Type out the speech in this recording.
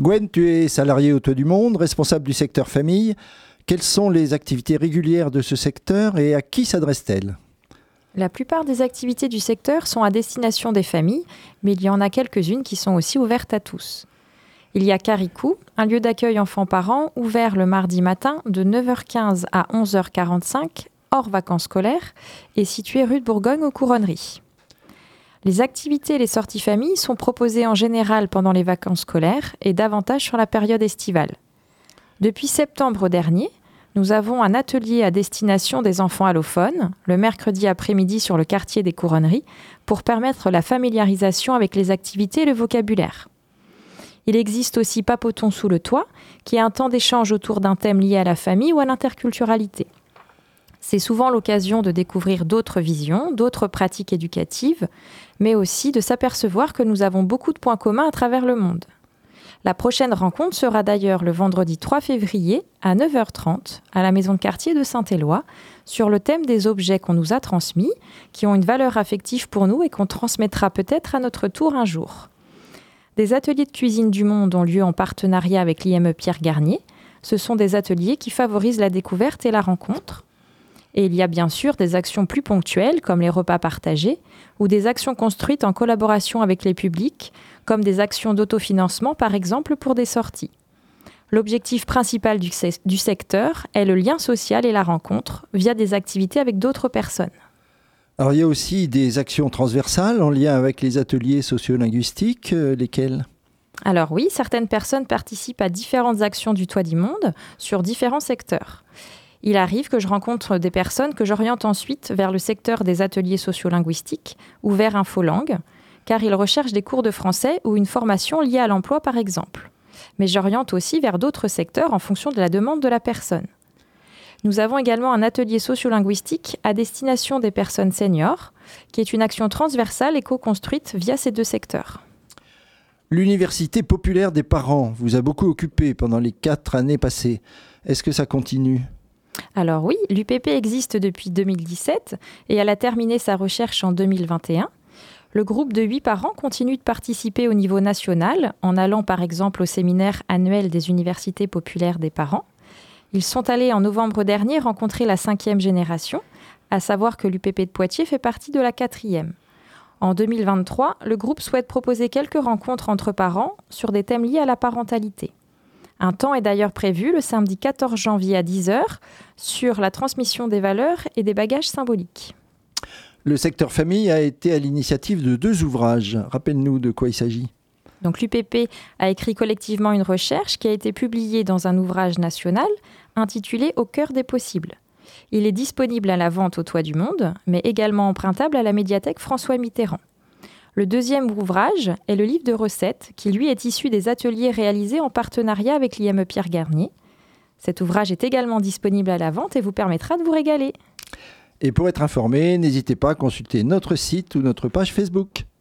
Gwen, tu es salarié au Toit du Monde, responsable du secteur famille. Quelles sont les activités régulières de ce secteur et à qui s'adressent-elles La plupart des activités du secteur sont à destination des familles, mais il y en a quelques-unes qui sont aussi ouvertes à tous. Il y a Caricou, un lieu d'accueil enfants-parents ouvert le mardi matin de 9h15 à 11h45, hors vacances scolaires, et situé rue de Bourgogne aux Couronneries. Les activités et les sorties familles sont proposées en général pendant les vacances scolaires et davantage sur la période estivale. Depuis septembre dernier, nous avons un atelier à destination des enfants allophones, le mercredi après-midi sur le quartier des Couronneries, pour permettre la familiarisation avec les activités et le vocabulaire. Il existe aussi Papoton sous le toit, qui est un temps d'échange autour d'un thème lié à la famille ou à l'interculturalité. C'est souvent l'occasion de découvrir d'autres visions, d'autres pratiques éducatives, mais aussi de s'apercevoir que nous avons beaucoup de points communs à travers le monde. La prochaine rencontre sera d'ailleurs le vendredi 3 février à 9h30 à la maison de quartier de Saint-Éloi sur le thème des objets qu'on nous a transmis, qui ont une valeur affective pour nous et qu'on transmettra peut-être à notre tour un jour. Des ateliers de cuisine du monde ont lieu en partenariat avec l'IME Pierre Garnier. Ce sont des ateliers qui favorisent la découverte et la rencontre. Et il y a bien sûr des actions plus ponctuelles, comme les repas partagés, ou des actions construites en collaboration avec les publics, comme des actions d'autofinancement, par exemple, pour des sorties. L'objectif principal du, du, secteur est le lien social et la rencontre via des activités avec d'autres personnes. Alors il y a aussi des actions transversales en lien avec les ateliers sociolinguistiques, euh, lesquelles alors oui, certaines personnes participent à différentes actions du Toit du Monde sur différents secteurs il arrive que je rencontre des personnes que j'oriente ensuite vers le secteur des ateliers sociolinguistiques ou vers Infolangue, car ils recherchent des cours de français ou une formation liée à l'emploi par exemple. Mais j'oriente aussi vers d'autres secteurs en fonction de la demande de la personne. Nous avons également un atelier sociolinguistique à destination des personnes seniors, qui est une action transversale et co-construite via ces deux secteurs. L'université populaire des parents vous a beaucoup occupé pendant les quatre années passées. Est-ce que ça continue? Alors oui, l'UPP existe depuis 2017 et elle a terminé sa recherche en 2021. Le groupe de huit parents continue de participer au niveau national en allant par exemple au séminaire annuel des universités populaires des parents. Ils sont allés en novembre dernier rencontrer la cinquième génération, à savoir que l'UPP de Poitiers fait partie de la quatrième. En 2023, le groupe souhaite proposer quelques rencontres entre parents sur des thèmes liés à la parentalité. Un temps est d'ailleurs prévu le samedi 14 janvier à 10h sur la transmission des valeurs et des bagages symboliques. Le secteur famille a été à l'initiative de deux ouvrages. Rappelle-nous de quoi il s'agit. Donc l'UPP a écrit collectivement une recherche qui a été publiée dans un ouvrage national intitulé Au cœur des possibles. Il est disponible à la vente au toit du monde, mais également empruntable à la médiathèque François Mitterrand. Le deuxième ouvrage est le livre de recettes, qui lui est issu des ateliers réalisés en partenariat avec l'IME Pierre Garnier. Cet ouvrage est également disponible à la vente et vous permettra de vous régaler. Et pour être informé, n'hésitez pas à consulter notre site ou notre page Facebook.